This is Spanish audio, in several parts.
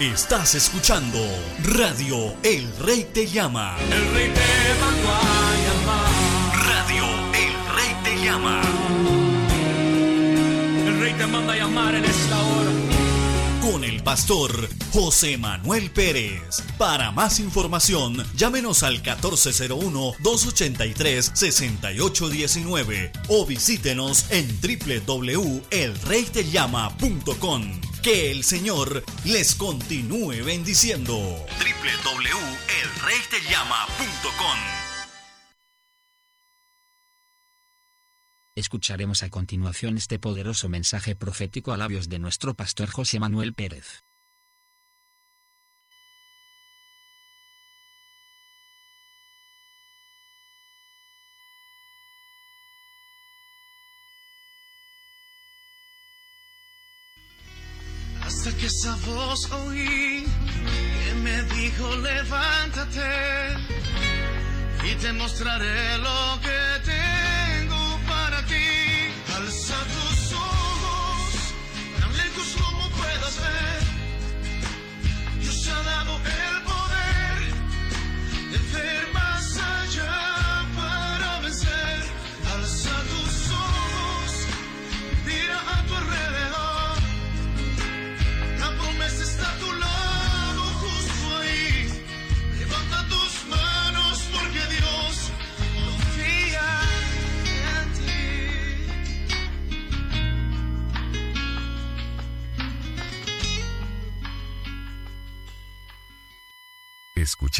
Estás escuchando Radio El Rey Te Llama. El Rey te mandó a llamar. Radio El Rey Te Llama. El Rey te manda a llamar en esta hora. Con el pastor José Manuel Pérez. Para más información, llámenos al 1401-283-6819 o visítenos en www.elreytellama.com. Que el Señor les continúe bendiciendo. www.elreytellama.com Escucharemos a continuación este poderoso mensaje profético a labios de nuestro pastor José Manuel Pérez. Voz oí que me dijo levántate y te mostraré lo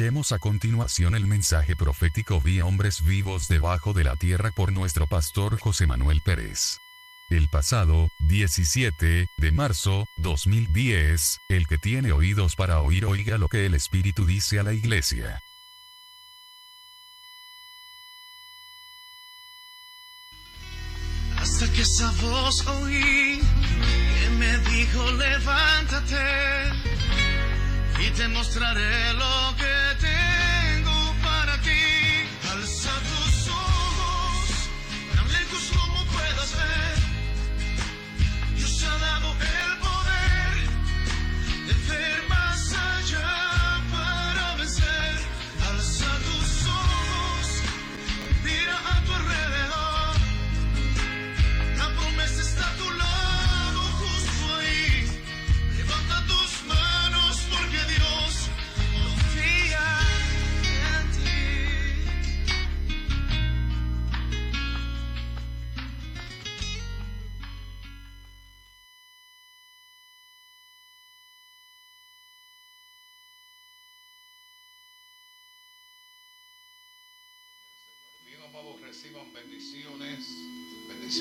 Escuchemos a continuación el mensaje profético vía hombres vivos debajo de la tierra por nuestro pastor José Manuel Pérez. El pasado, 17 de marzo, 2010, el que tiene oídos para oír oiga lo que el Espíritu dice a la iglesia. Hasta que esa voz oí que me dijo levántate y te mostraré lo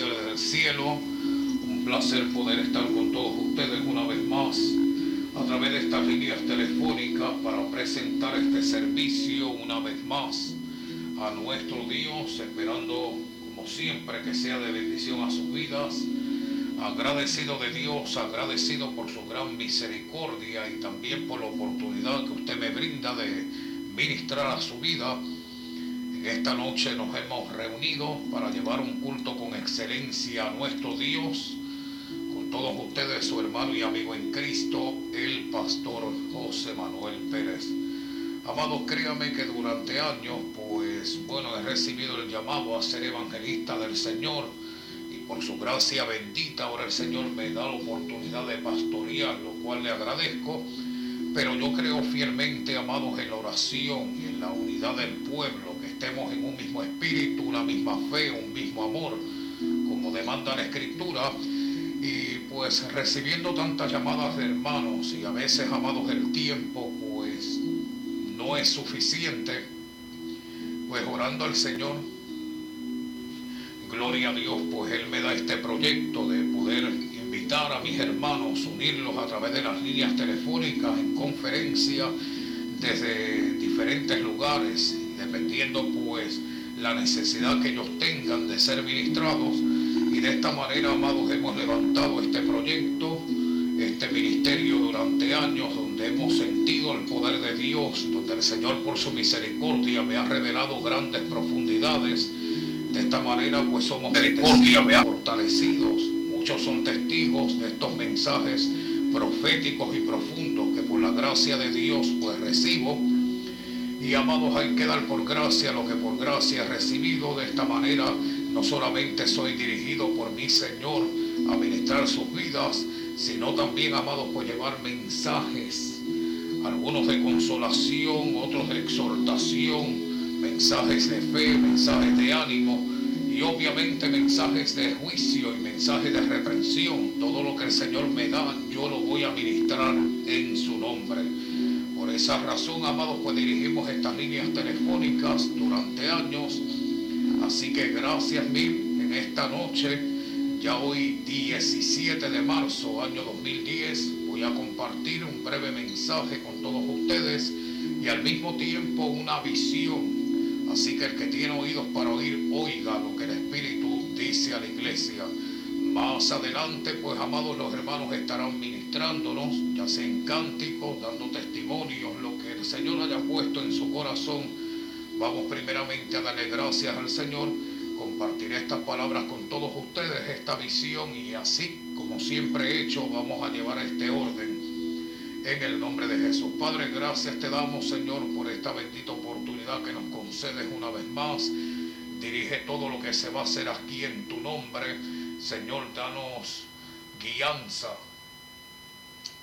bendiciones del cielo. Un placer poder estar con todos ustedes una vez más a través de estas líneas telefónicas para presentar este servicio una vez más a nuestro Dios, esperando como siempre que sea de bendición a sus vidas. Agradecido de Dios, agradecido por su gran misericordia y también por la oportunidad que usted me brinda de ministrar a su vida. Esta noche nos hemos reunido para llevar un culto con excelencia a nuestro Dios, con todos ustedes, su hermano y amigo en Cristo, el pastor José Manuel Pérez. Amados, créame que durante años, pues bueno, he recibido el llamado a ser evangelista del Señor y por su gracia bendita ahora el Señor me da la oportunidad de pastorear, lo cual le agradezco. Pero yo creo fielmente, amados, en la oración y en la unidad del pueblo, estemos en un mismo espíritu, una misma fe, un mismo amor, como demanda la Escritura. Y pues recibiendo tantas llamadas de hermanos y a veces, amados, el tiempo, pues no es suficiente, pues orando al Señor, gloria a Dios, pues Él me da este proyecto de poder invitar a mis hermanos, unirlos a través de las líneas telefónicas, en conferencia, desde diferentes lugares, dependiendo pues la necesidad que ellos tengan de ser ministrados. Y de esta manera, amados, hemos levantado este proyecto, este ministerio durante años, donde hemos sentido el poder de Dios, donde el Señor por su misericordia me ha revelado grandes profundidades. De esta manera, pues somos misericordia, me ha fortalecidos. Muchos son testigos de estos mensajes proféticos y profundos que por por la gracia de Dios pues recibo. Y amados, hay que dar por gracia lo que por gracia he recibido. De esta manera no solamente soy dirigido por mi Señor a ministrar sus vidas, sino también, amados, por llevar mensajes, algunos de consolación, otros de exhortación, mensajes de fe, mensajes de ánimo y obviamente mensajes de juicio y mensajes de reprensión. Todo lo que el Señor me da, yo lo voy a ministrar en su nombre. Esa razón, amados, pues dirigimos estas líneas telefónicas durante años. Así que gracias mil en esta noche ya hoy 17 de marzo, año 2010, voy a compartir un breve mensaje con todos ustedes y al mismo tiempo una visión. Así que el que tiene oídos para oír, oiga lo que el Espíritu dice a la iglesia. Más adelante, pues amados, los hermanos estarán ministrándonos, ya sea en cánticos, dando testimonios, lo que el Señor haya puesto en su corazón. Vamos primeramente a darle gracias al Señor compartiré estas palabras con todos ustedes, esta visión y así como siempre he hecho, vamos a llevar este orden en el nombre de Jesús. Padre, gracias te damos Señor por esta bendita oportunidad que nos concedes una vez más. Dirige todo lo que se va a hacer aquí en tu nombre. Señor, danos guianza.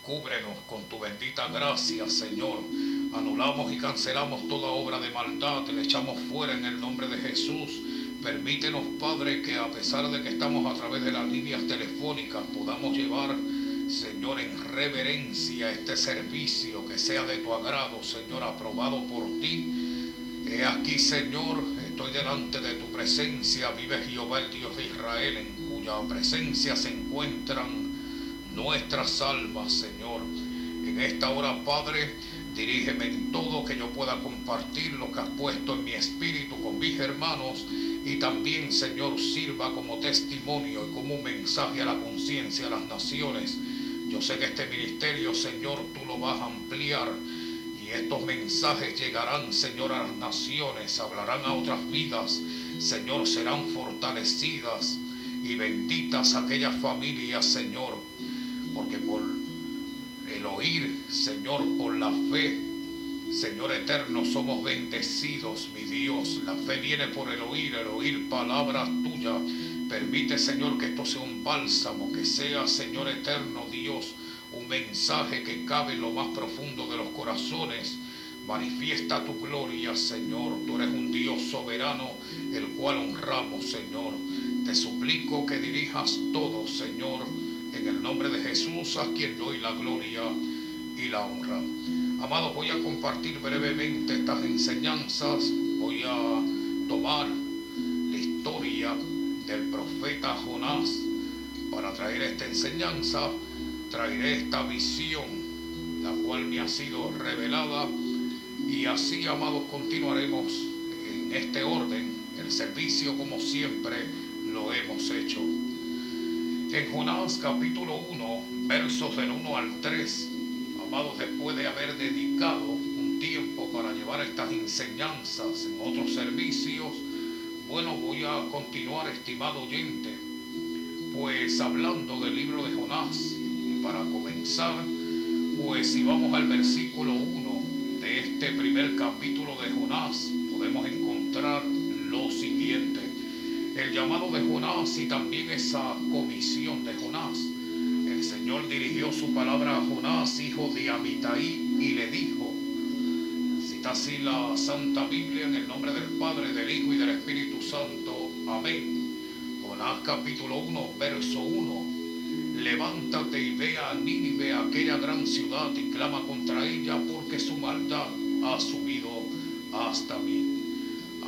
Cúbrenos con tu bendita gracia, Señor. Anulamos y cancelamos toda obra de maldad. Te le echamos fuera en el nombre de Jesús. Permítenos, Padre, que a pesar de que estamos a través de las líneas telefónicas, podamos llevar, Señor, en reverencia este servicio que sea de tu agrado, Señor, aprobado por ti. He aquí, Señor, estoy delante de tu presencia, vive Jehová, el Dios de Israel, en presencia se encuentran nuestras almas, Señor. En esta hora, Padre, Dirígeme en todo que yo pueda compartir lo que has puesto en mi espíritu con mis hermanos y también, Señor, sirva como testimonio y como un mensaje a la conciencia, a las naciones. Yo sé que este ministerio, Señor, tú lo vas a ampliar y estos mensajes llegarán, Señor, a las naciones, hablarán a otras vidas, Señor, serán fortalecidas y benditas aquellas familias, Señor, porque por el oír, Señor, por la fe. Señor eterno, somos bendecidos, mi Dios. La fe viene por el oír, el oír palabras tuyas. Permite, Señor, que esto sea un bálsamo, que sea, Señor eterno, Dios, un mensaje que cabe en lo más profundo de los corazones. Manifiesta tu gloria, Señor. Tú eres un Dios soberano, el cual honramos, Señor. Te suplico que dirijas todo, Señor en el nombre de Jesús, a quien doy la gloria y la honra. Amados, voy a compartir brevemente estas enseñanzas. Voy a tomar la historia del profeta Jonás para traer esta enseñanza. Traeré esta visión, la cual me ha sido revelada. Y así, amados, continuaremos en este orden, el servicio como siempre lo hemos hecho. En Jonás capítulo 1, versos del 1 al 3, amados, después de haber dedicado un tiempo para llevar estas enseñanzas en otros servicios, bueno, voy a continuar, estimado oyente, pues hablando del libro de Jonás, para comenzar, pues si vamos al versículo 1 de este primer capítulo de Jonás, podemos encontrar lo siguiente el llamado de Jonás y también esa comisión de Jonás. El Señor dirigió su palabra a Jonás, hijo de Amitai, y le dijo, cita así la Santa Biblia en el nombre del Padre, del Hijo y del Espíritu Santo. Amén. Jonás capítulo 1, verso 1. Levántate y ve a Nínive, aquella gran ciudad, y clama contra ella, porque su maldad ha subido hasta mí.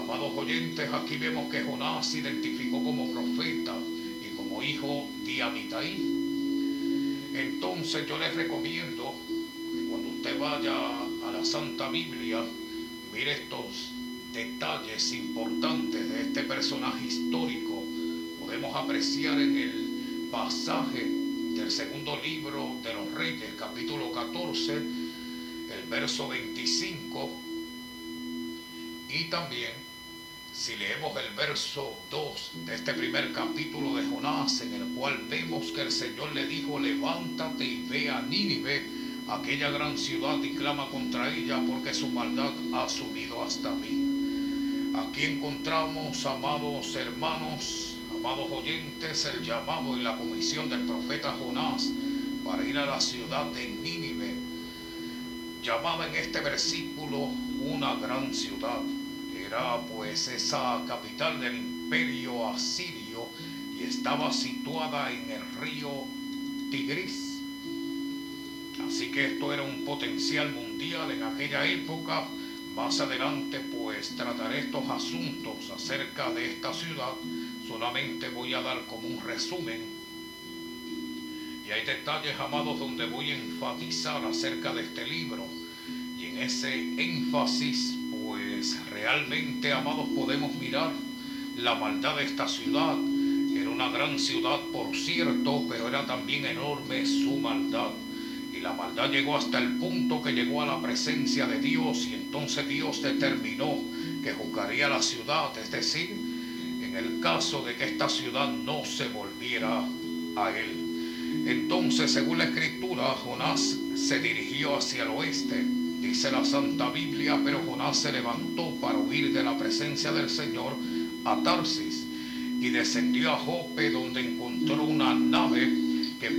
Amados oyentes, aquí vemos que Jonás se identificó como profeta y como hijo de Amitai. Entonces yo les recomiendo que cuando usted vaya a la Santa Biblia, mire estos detalles importantes de este personaje histórico. Podemos apreciar en el pasaje del segundo libro de los Reyes, capítulo 14, el verso 25, y también si leemos el verso 2 de este primer capítulo de Jonás, en el cual vemos que el Señor le dijo, levántate y ve a Nínive, aquella gran ciudad y clama contra ella porque su maldad ha subido hasta mí. Aquí encontramos, amados hermanos, amados oyentes, el llamado y la comisión del profeta Jonás para ir a la ciudad de Nínive, llamada en este versículo una gran ciudad. Era pues esa capital del imperio asirio y estaba situada en el río Tigris. Así que esto era un potencial mundial en aquella época. Más adelante pues trataré estos asuntos acerca de esta ciudad. Solamente voy a dar como un resumen. Y hay detalles, amados, donde voy a enfatizar acerca de este libro. Y en ese énfasis realmente, amados, podemos mirar la maldad de esta ciudad. Era una gran ciudad, por cierto, pero era también enorme su maldad. Y la maldad llegó hasta el punto que llegó a la presencia de Dios y entonces Dios determinó que juzgaría la ciudad, es decir, en el caso de que esta ciudad no se volviera a él. Entonces, según la escritura, Jonás se dirigió hacia el oeste Dice la Santa Biblia, pero Jonás se levantó para huir de la presencia del Señor a Tarsis y descendió a Jope donde encontró una nave que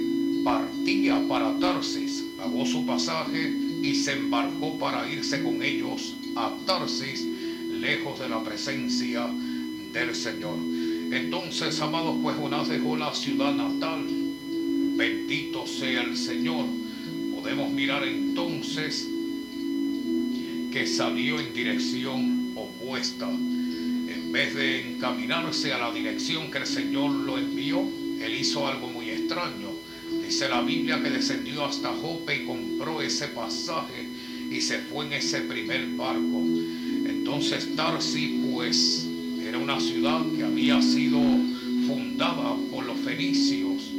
partía para Tarsis. Pagó su pasaje y se embarcó para irse con ellos a Tarsis, lejos de la presencia del Señor. Entonces, amados, pues Jonás dejó la ciudad natal. Bendito sea el Señor. Podemos mirar entonces que salió en dirección opuesta. En vez de encaminarse a la dirección que el Señor lo envió, él hizo algo muy extraño. Dice la Biblia que descendió hasta Jope y compró ese pasaje y se fue en ese primer barco. Entonces Tarsi pues era una ciudad que había sido fundada por los fenicios.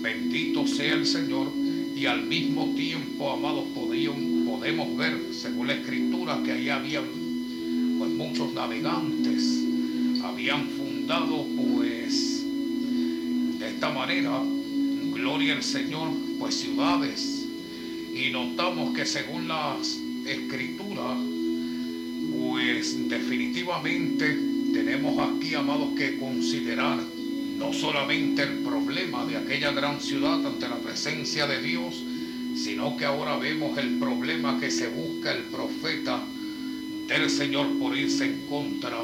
Bendito sea el Señor y al mismo tiempo, amados, podemos ver, según la escritura, que ahí había pues, muchos navegantes, habían fundado pues de esta manera, gloria al Señor, pues ciudades. Y notamos que según las escrituras, pues definitivamente tenemos aquí, amados, que considerar no solamente el problema de aquella gran ciudad ante la presencia de Dios, sino que ahora vemos el problema que se busca el profeta del Señor por irse en contra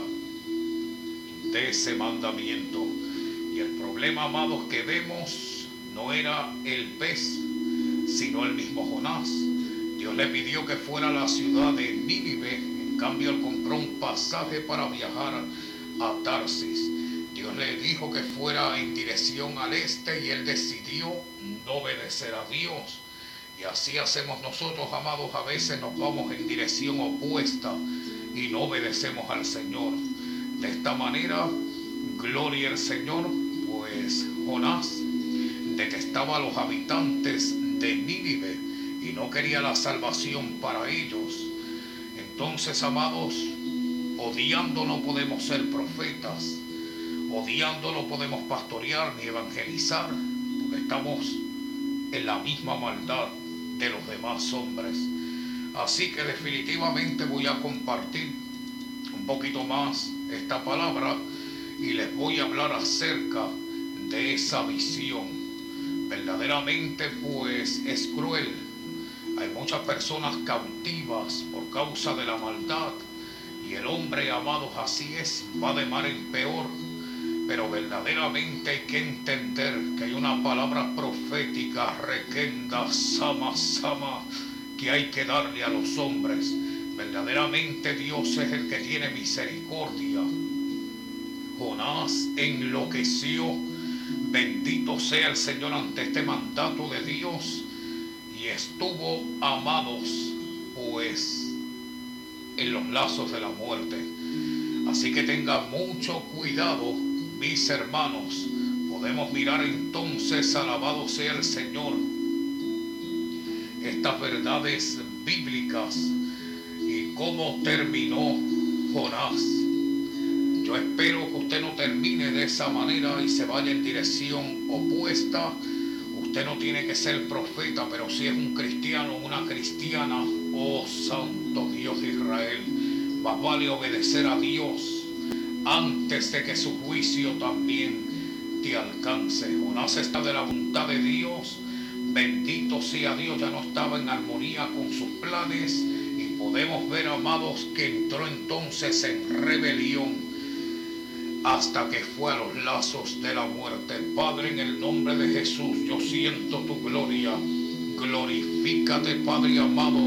de ese mandamiento. Y el problema, amados, que vemos no era el pez, sino el mismo Jonás. Dios le pidió que fuera a la ciudad de Nínive, en cambio él compró un pasaje para viajar a Tarsis. Dios le dijo que fuera en dirección al este y él decidió no obedecer a Dios. Y así hacemos nosotros, amados, a veces nos vamos en dirección opuesta y no obedecemos al Señor. De esta manera, gloria al Señor, pues Jonás detestaba a los habitantes de Nínive y no quería la salvación para ellos. Entonces, amados, odiando no podemos ser profetas odiando no podemos pastorear ni evangelizar, porque estamos en la misma maldad de los demás hombres. Así que definitivamente voy a compartir un poquito más esta palabra y les voy a hablar acerca de esa visión. Verdaderamente pues es cruel. Hay muchas personas cautivas por causa de la maldad y el hombre, amados, así es, va de mar en peor pero verdaderamente hay que entender que hay una palabra profética, requenda, sama, sama, que hay que darle a los hombres. Verdaderamente Dios es el que tiene misericordia. Jonás enloqueció. Bendito sea el Señor ante este mandato de Dios. Y estuvo, amados, pues, en los lazos de la muerte. Así que tenga mucho cuidado mis hermanos, podemos mirar entonces, alabado sea el Señor, estas verdades bíblicas y cómo terminó Jonás. Yo espero que usted no termine de esa manera y se vaya en dirección opuesta. Usted no tiene que ser profeta, pero si es un cristiano, una cristiana, oh Santo Dios de Israel, más vale obedecer a Dios antes de que su juicio también te alcance. Jonás está de la voluntad de Dios. Bendito sea Dios, ya no estaba en armonía con sus planes y podemos ver, amados, que entró entonces en rebelión hasta que fue a los lazos de la muerte. Padre, en el nombre de Jesús, yo siento tu gloria. Glorifícate, Padre amado,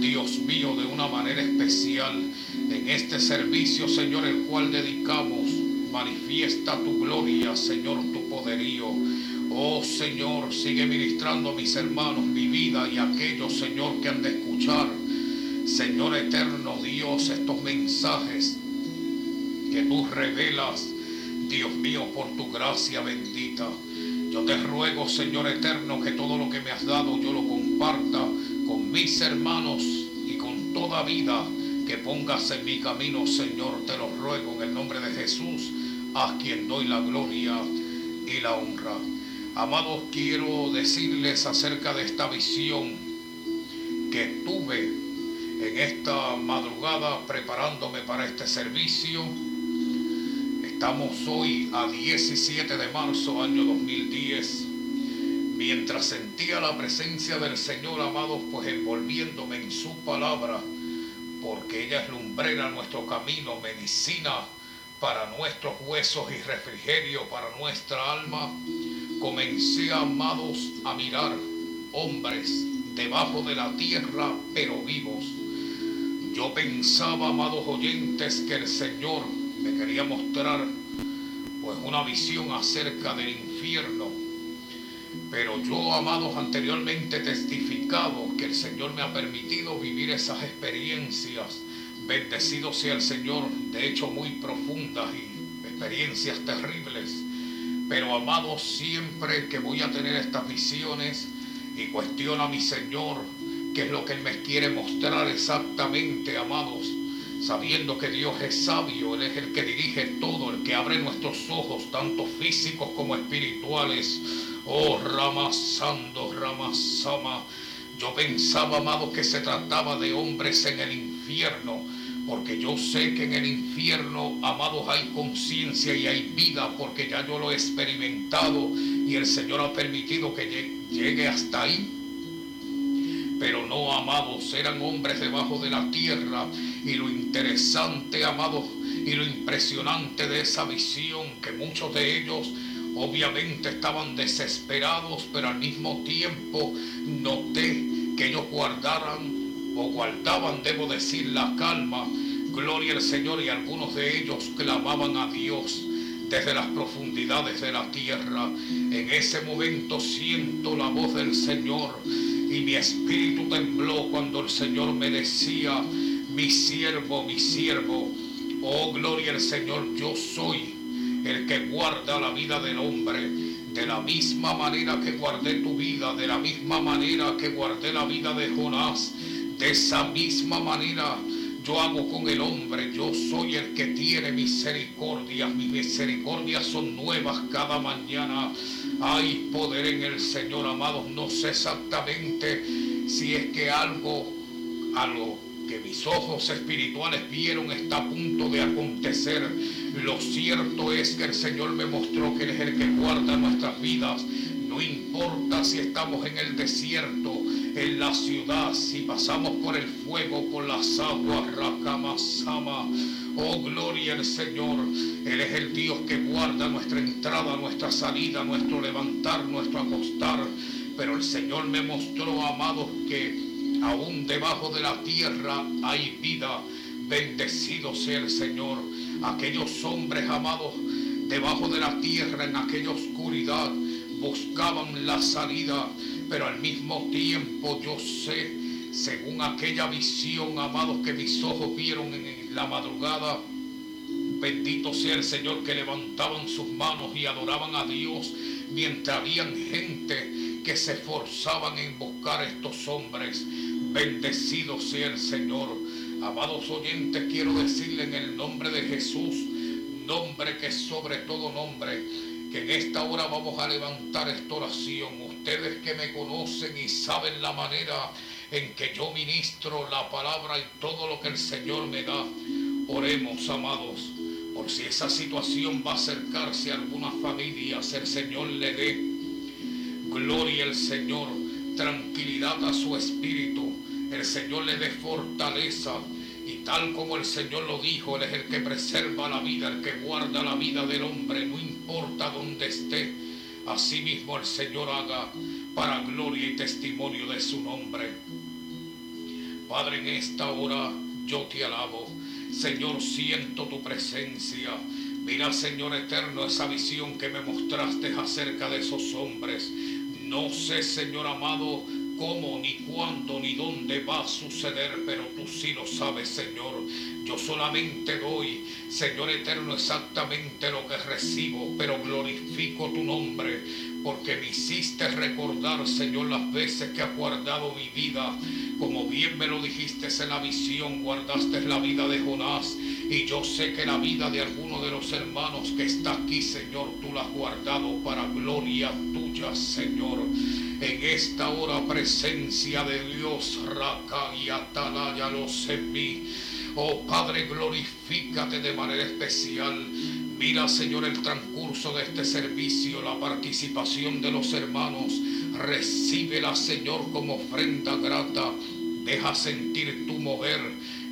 Dios mío, de una manera especial en este servicio, Señor, el cual dedicamos. Manifiesta tu gloria, Señor, tu poderío. Oh Señor, sigue ministrando a mis hermanos mi vida y aquellos, Señor, que han de escuchar. Señor eterno Dios, estos mensajes que tú revelas, Dios mío, por tu gracia bendita. Yo te ruego, Señor eterno, que todo lo que me has dado yo lo comparta con mis hermanos y con toda vida que pongas en mi camino, Señor, te lo ruego en el nombre de Jesús, a quien doy la gloria y la honra. Amados, quiero decirles acerca de esta visión que tuve en esta madrugada preparándome para este servicio Estamos hoy a 17 de marzo, año 2010. Mientras sentía la presencia del Señor, amados, pues envolviéndome en su palabra, porque ella es lumbrera nuestro camino, medicina para nuestros huesos y refrigerio para nuestra alma, comencé, amados, a mirar hombres debajo de la tierra, pero vivos. Yo pensaba, amados oyentes, que el Señor me quería mostrar pues una visión acerca del infierno. Pero yo, amados, anteriormente testificado que el Señor me ha permitido vivir esas experiencias. Bendecido sea el Señor, de hecho muy profundas y experiencias terribles. Pero, amados, siempre que voy a tener estas visiones y cuestiono a mi Señor qué es lo que Él me quiere mostrar exactamente, amados, sabiendo que Dios es sabio, Él es el que dirige todo, el que abre nuestros ojos, tanto físicos como espirituales. Oh, Ramasando, Ramasama. Yo pensaba, amado, que se trataba de hombres en el infierno, porque yo sé que en el infierno, amados, hay conciencia y hay vida, porque ya yo lo he experimentado y el Señor ha permitido que llegue hasta ahí pero no, amados, eran hombres debajo de la tierra. Y lo interesante, amados, y lo impresionante de esa visión, que muchos de ellos obviamente estaban desesperados, pero al mismo tiempo noté que ellos guardaran o guardaban, debo decir, la calma. Gloria al Señor y algunos de ellos clamaban a Dios desde las profundidades de la tierra. En ese momento siento la voz del Señor y mi espíritu tembló cuando el Señor me decía, mi siervo, mi siervo, oh gloria al Señor, yo soy el que guarda la vida del hombre. De la misma manera que guardé tu vida, de la misma manera que guardé la vida de Jonás, de esa misma manera yo hago con el hombre. Yo soy el que tiene misericordia. Mis misericordias son nuevas cada mañana. Hay poder en el Señor, amados. No sé exactamente si es que algo, algo que mis ojos espirituales vieron está a punto de acontecer. Lo cierto es que el Señor me mostró que Él el que guarda nuestras vidas. No importa si estamos en el desierto, en la ciudad, si pasamos por el fuego, por las aguas, Rakamasama. Oh, gloria al Señor. Él es el Dios que guarda nuestra entrada, nuestra salida, nuestro levantar, nuestro acostar. Pero el Señor me mostró, amados, que aún debajo de la tierra hay vida. Bendecido sea el Señor. Aquellos hombres, amados, debajo de la tierra, en aquella oscuridad, buscaban la salida, pero al mismo tiempo yo sé según aquella visión, amados, que mis ojos vieron en la madrugada. Bendito sea el Señor que levantaban sus manos y adoraban a Dios mientras habían gente que se esforzaban en buscar a estos hombres. Bendecido sea el Señor. Amados oyentes, quiero decirle en el nombre de Jesús, nombre que sobre todo nombre, que en esta hora vamos a levantar esta oración ustedes que me conocen y saben la manera en que yo ministro la palabra y todo lo que el Señor me da. Oremos, amados, por si esa situación va a acercarse a alguna familia, el Señor le dé gloria al Señor, tranquilidad a su espíritu, el Señor le dé fortaleza. Y tal como el Señor lo dijo, Él es el que preserva la vida, el que guarda la vida del hombre, no importa dónde esté. Asimismo el Señor haga para gloria y testimonio de su nombre. Padre, en esta hora yo te alabo. Señor, siento tu presencia. Mira, Señor eterno, esa visión que me mostraste acerca de esos hombres. No sé, Señor amado, cómo, ni cuándo, ni dónde va a suceder, pero tú sí lo sabes, Señor. Yo solamente doy, Señor eterno, exactamente lo que recibo, pero glorifico tu nombre, porque me hiciste recordar, Señor, las veces que has guardado mi vida. Como bien me lo dijiste en la visión, guardaste la vida de Jonás. Y yo sé que la vida de alguno de los hermanos que está aquí, Señor, tú la has guardado para gloria tuya, Señor. En esta hora presencia de Dios, Raka y Atalaya los en mí. Oh Padre, glorifícate de manera especial. Mira, Señor, el transcurso de este servicio, la participación de los hermanos. Recíbela, Señor, como ofrenda grata. Deja sentir tu mover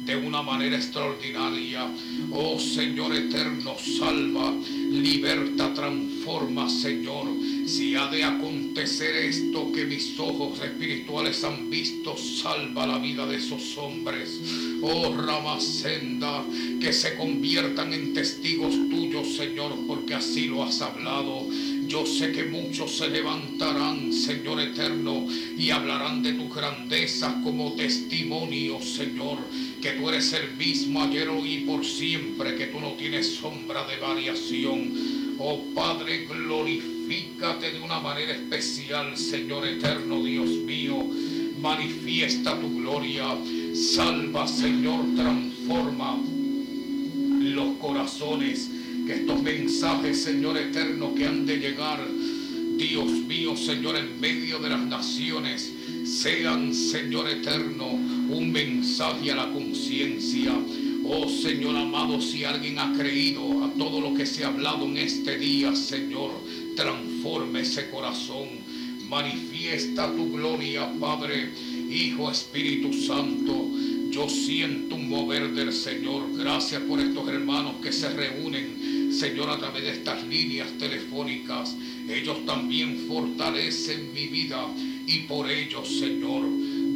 de una manera extraordinaria. Oh Señor eterno, salva, liberta, transforma, Señor. Si ha de acontecer esto que mis ojos espirituales han visto, salva la vida de esos hombres. Oh Ramasenda, que se conviertan en testigos tuyos, Señor, porque así lo has hablado. Yo sé que muchos se levantarán, Señor eterno, y hablarán de tus grandezas como testimonio, Señor, que tú eres el mismo ayer, hoy y por siempre, que tú no tienes sombra de variación. Oh Padre, de una manera especial, Señor eterno, Dios mío. Manifiesta tu gloria. Salva, Señor, transforma los corazones que estos mensajes, Señor eterno, que han de llegar, Dios mío, Señor, en medio de las naciones, sean, Señor eterno, un mensaje a la conciencia. Oh Señor amado, si alguien ha creído a todo lo que se ha hablado en este día, Señor, transforme ese corazón. Manifiesta tu gloria, Padre, Hijo, Espíritu Santo. Yo siento un mover del Señor. Gracias por estos hermanos que se reúnen, Señor, a través de estas líneas telefónicas. Ellos también fortalecen mi vida y por ellos, Señor,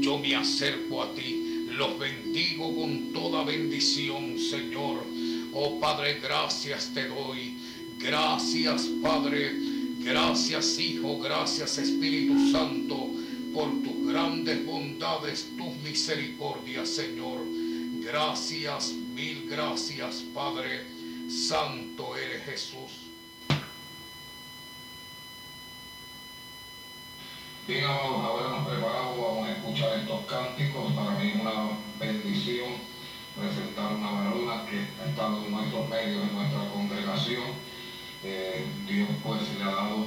yo me acerco a ti. Los bendigo con toda bendición, Señor. Oh Padre, gracias te doy. Gracias, Padre. Gracias, Hijo. Gracias, Espíritu Santo, por tus grandes bondades, tus misericordias, Señor. Gracias, mil gracias, Padre. Santo eres Jesús. Bien, amados, ahora nos preparamos, a escuchar estos cánticos. Para mí es una bendición presentar una varona que ha estado en nuestros medios, en nuestra congregación. Eh, Dios pues le ha dado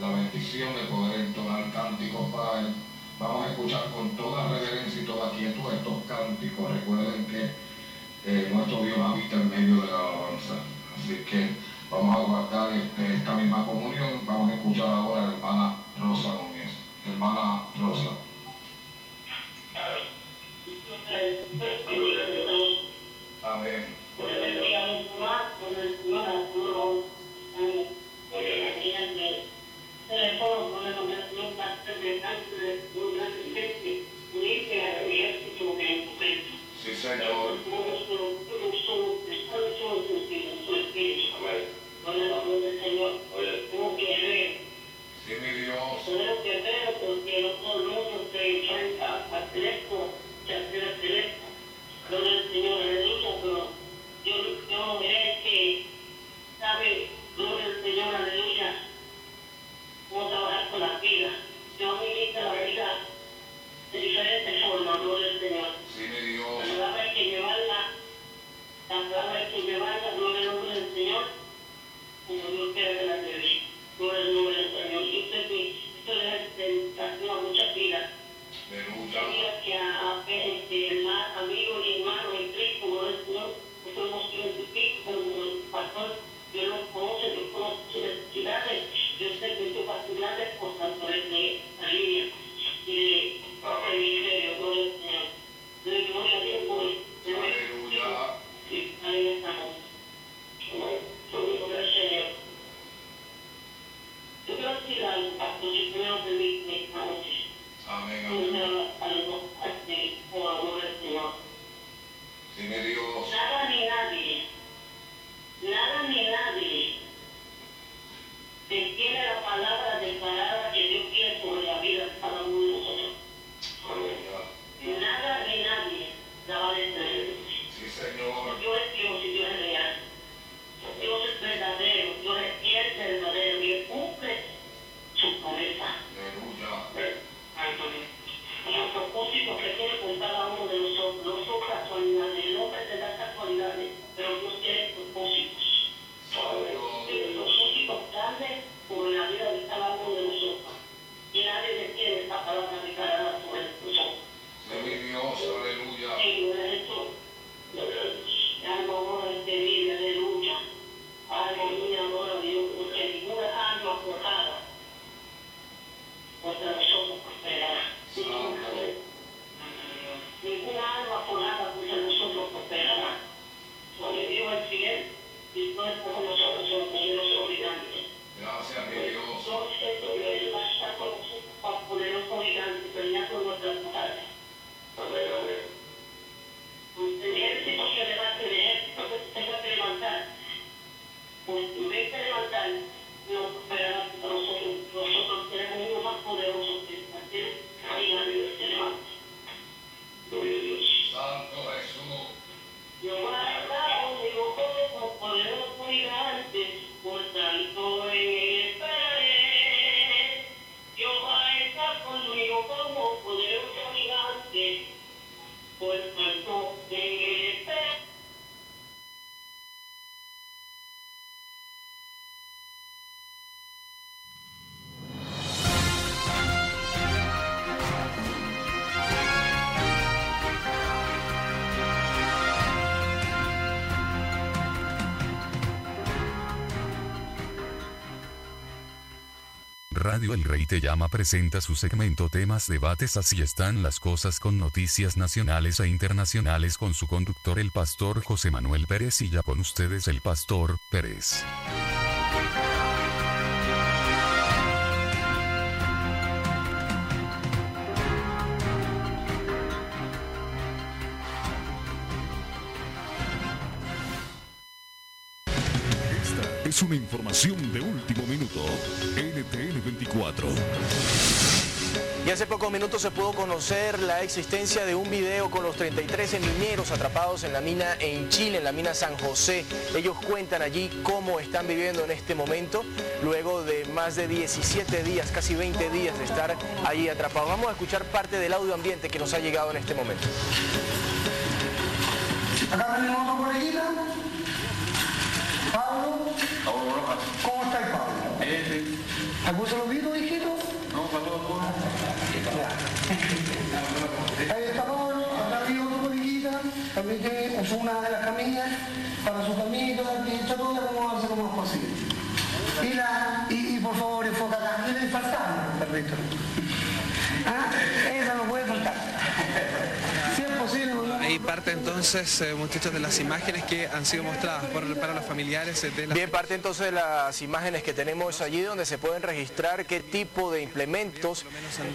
la bendición de poder entonar cánticos para él. Vamos a escuchar con toda reverencia y toda quietud estos cánticos. Recuerden que eh, nuestro Dios habita en medio de la alabanza. Así que vamos a guardar este, esta misma comunión. Vamos a escuchar ahora a la hermana Rosa Gómez hermana Rosa. Señor. Sí, mi Dios. Radio El Rey Te Llama presenta su segmento Temas Debates Así están las cosas con noticias nacionales e internacionales con su conductor el pastor José Manuel Pérez y ya con ustedes el pastor Pérez. Es una información de último minuto. NTN 24. Y hace pocos minutos se pudo conocer la existencia de un video con los 33 mineros atrapados en la mina en Chile, en la mina San José. Ellos cuentan allí cómo están viviendo en este momento, luego de más de 17 días, casi 20 días de estar allí atrapados. Vamos a escuchar parte del audio ambiente que nos ha llegado en este momento. Acá tenemos Pablo. ¿Cómo estáis, Pablo? ¿Algún saludito, hijito? No, saludos. Ahí está Pablo, acá hay otro coleguita, también que usó una de las camillas para su camita, que trató de acomodarse lo más posible. Y, la, y, y por favor, enfoca acá, debe faltar, perrito. Ah, esa no puede faltar. Si es posible, ¿no? Ahí parte entonces, eh, muchachos, de las imágenes que han sido mostradas por, para los familiares de la... Bien, parte entonces de las imágenes que tenemos allí donde se pueden registrar qué tipo de implementos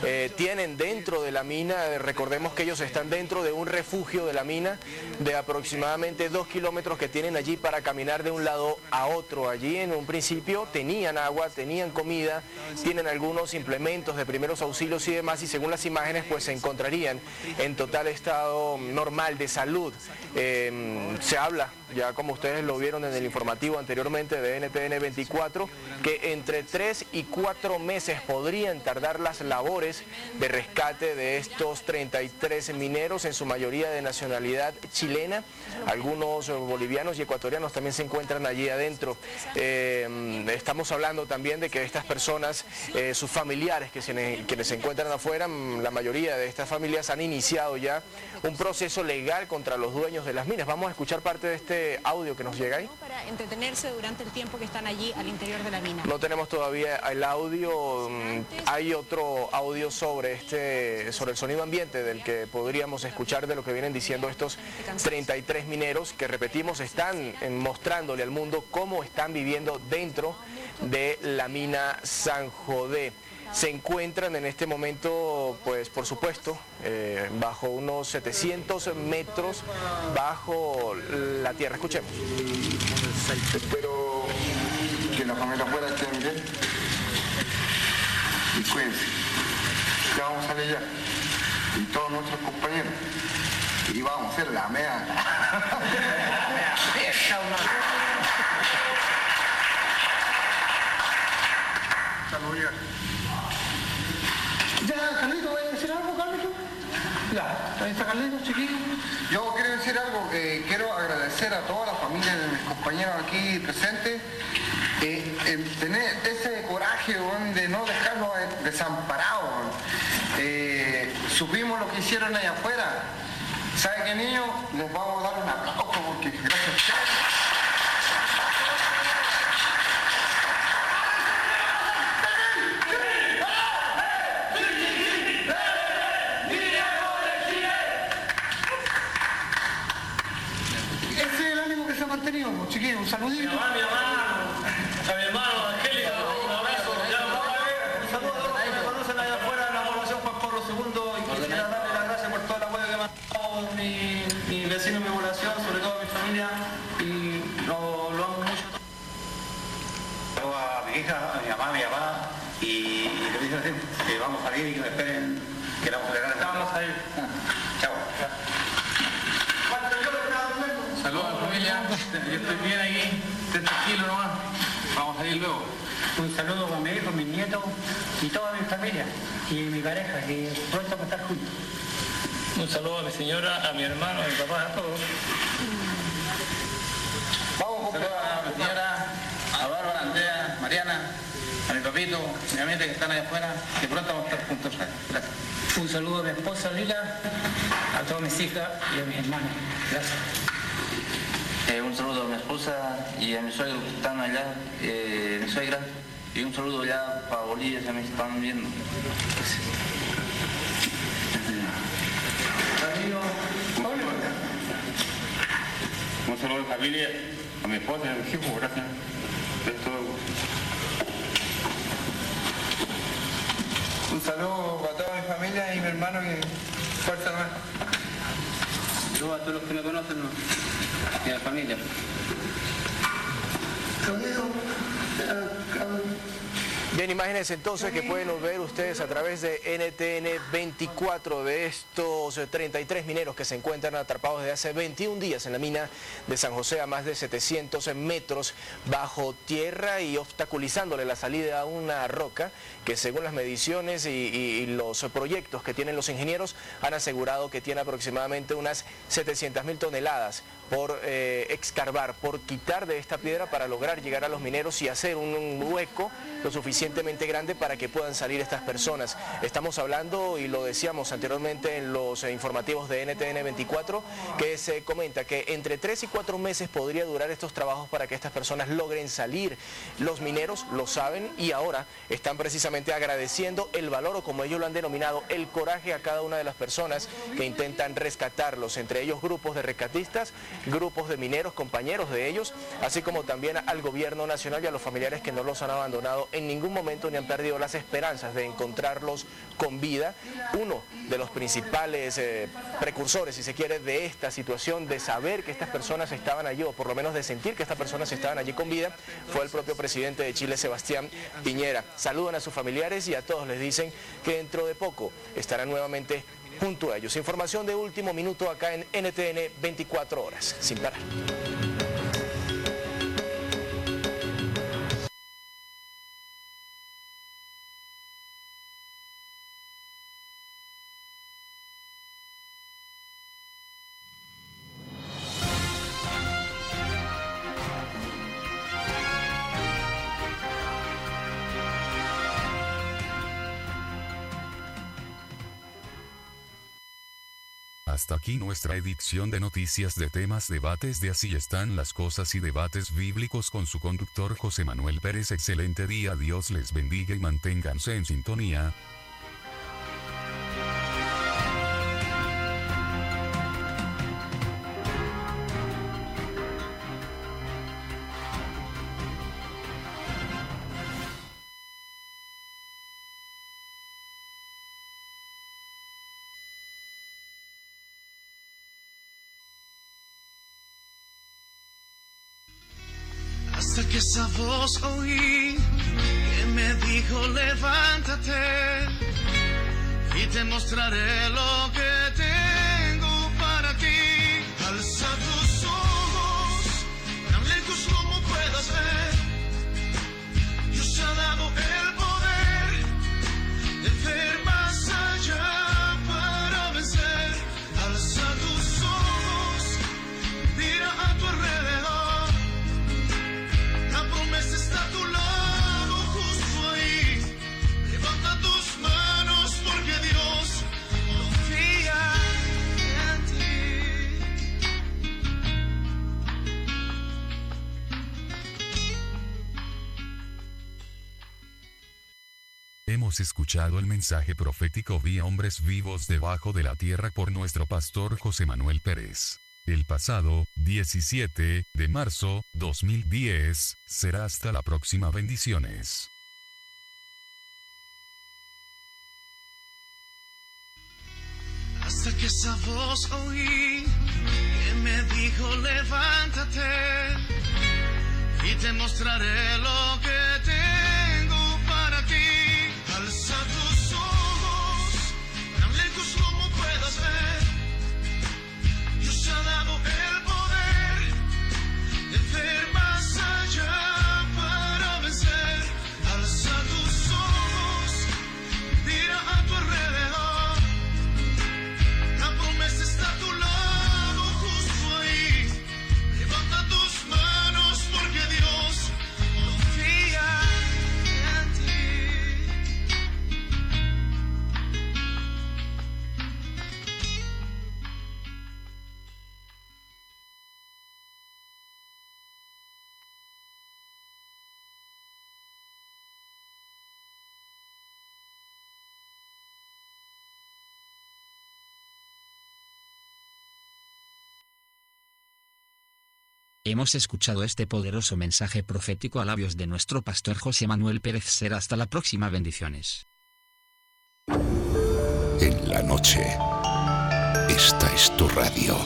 eh, tienen dentro de la mina. Recordemos que ellos están dentro de un refugio de la mina de aproximadamente dos kilómetros que tienen allí para caminar de un lado a otro. Allí en un principio tenían agua, tenían comida, tienen algunos implementos de primeros auxilios y demás y según las imágenes pues se encontrarían en total estado normal de salud. Eh, se habla, ya como ustedes lo vieron en el informativo anteriormente de NTN 24, que entre 3 y 4 meses podrían tardar las labores de rescate de estos 33 mineros, en su mayoría de nacionalidad chilena. Algunos bolivianos y ecuatorianos también se encuentran allí adentro. Eh, estamos hablando también de que estas personas, eh, sus familiares que se, quienes se encuentran afuera, mm, la mayoría de estas familias han iniciado ya un proceso legal contra los dueños de las minas. Vamos a escuchar parte de este audio que nos llega ahí. Para entretenerse durante el tiempo que están allí al interior de la mina. No tenemos todavía el audio, mm, hay otro audio sobre este, sobre el sonido ambiente del que podríamos escuchar de lo que vienen diciendo estos 33 mineros que repetimos están mostrándole al mundo cómo están viviendo dentro de la mina San Jodé. se encuentran en este momento, pues por supuesto, eh, bajo unos 700 metros bajo la tierra. Escuchemos. Espero que la familia fuera estén bien y cuídense. Ya vamos a salir ya. Y todos nuestros compañeros. Y vamos a hacer la mea. Ya. Carlito, ¿voy a decir algo, Carlito? Ya, ahí está Carlito, chiquillo. Yo quiero decir algo, que quiero agradecer a toda la familia de mis compañeros aquí presentes, eh, en tener ese coraje weón, de no dejarlos eh, desamparados. weón. Eh, supimos lo que hicieron allá afuera. ¿Sabe qué niño? Les vamos a dar un aplauso porque gracias a ustedes. Saludito. A mi hermano, a mi hermano Angélica, un abrazo. Ya nos vamos a ver. Un saludo a todos los que me conocen allá afuera en la población Juan Pablo II y quisiera darle las gracias por toda la apoyo que me han dado mi, mi vecino y mi población, sobre todo mi familia, y lo, lo amo mucho. Saludo a mi hija, a mi mamá, a mi papá y, y le digo así, que vamos a salir y que me esperen, que la vamos a. Vamos a ir. Chao. Saludos a la familia, yo estoy bien aquí, estoy tranquilo nomás. Vamos a salir luego. Un saludo a mi hijo, mis nietos y toda mi familia y mi pareja, que pronto vamos a estar juntos. Un saludo a mi señora, a mi hermano, a mi papá, a todos. Saludos a mi señora, a Bárbara, Andrea, Mariana, a mi papito, mi amiga que están allá afuera, que pronto vamos a estar juntos. Gracias. Un saludo a mi esposa Lila, a todas mis hijas y a mis hermanos. Gracias. Eh, un saludo a mi esposa y a mis suegros que están allá, eh, mi suegra, y un saludo allá para Bolivia, si me están viendo. Un saludo a mi familia, a mi esposa y a mis hijos. Gracias. Es todo. Un saludo para toda mi familia y mi hermano que fuerza más. Saludos a todos los que me conocen ¿no? Y a la familia. Bien, imágenes entonces que pueden ver ustedes a través de NTN 24 de estos 33 mineros que se encuentran atrapados desde hace 21 días en la mina de San José a más de 700 metros bajo tierra y obstaculizándole la salida a una roca que según las mediciones y, los proyectos que tienen los ingenieros han asegurado que tiene aproximadamente unas 700 mil toneladas por eh, excavar, por quitar de esta piedra para lograr llegar a los mineros y hacer un, hueco lo suficientemente grande para que puedan salir estas personas. Estamos hablando, y lo decíamos anteriormente en los eh, informativos de NTN 24, que se comenta que entre 3 y 4 meses podría durar estos trabajos para que estas personas logren salir. Los mineros lo saben y ahora están precisamente agradeciendo el valor, o como ellos lo han denominado, el coraje a cada una de las personas que intentan rescatarlos, entre ellos grupos de rescatistas, grupos de mineros, compañeros de ellos, así como también al gobierno nacional y a los familiares que no los han abandonado en ningún momento ni han perdido las esperanzas de encontrarlos con vida. Uno de los principales eh, precursores, si se quiere, de esta situación, de saber que estas personas estaban allí, o por lo menos de sentir que estas personas estaban allí con vida, fue el propio presidente de Chile, Sebastián Piñera. Saludan a sus familiares y a todos les dicen que dentro de poco estarán nuevamente junto a ellos. Información de último minuto acá en NTN 24 horas, sin parar. Hasta aquí nuestra edición de noticias de temas debates de Así están las cosas y debates bíblicos con su conductor José Manuel Pérez. Excelente día, Dios les bendiga y manténganse en sintonía. Escuchado el mensaje profético vía hombres vivos debajo de la tierra por nuestro pastor José Manuel Pérez. El pasado 17 de marzo 2010 será hasta la próxima bendiciones. Hasta que esa voz oí que me dijo levántate y te mostraré lo que Hemos escuchado este poderoso mensaje profético a labios de nuestro pastor José Manuel Pérez. Será hasta la próxima bendiciones. En la noche, esta es tu radio.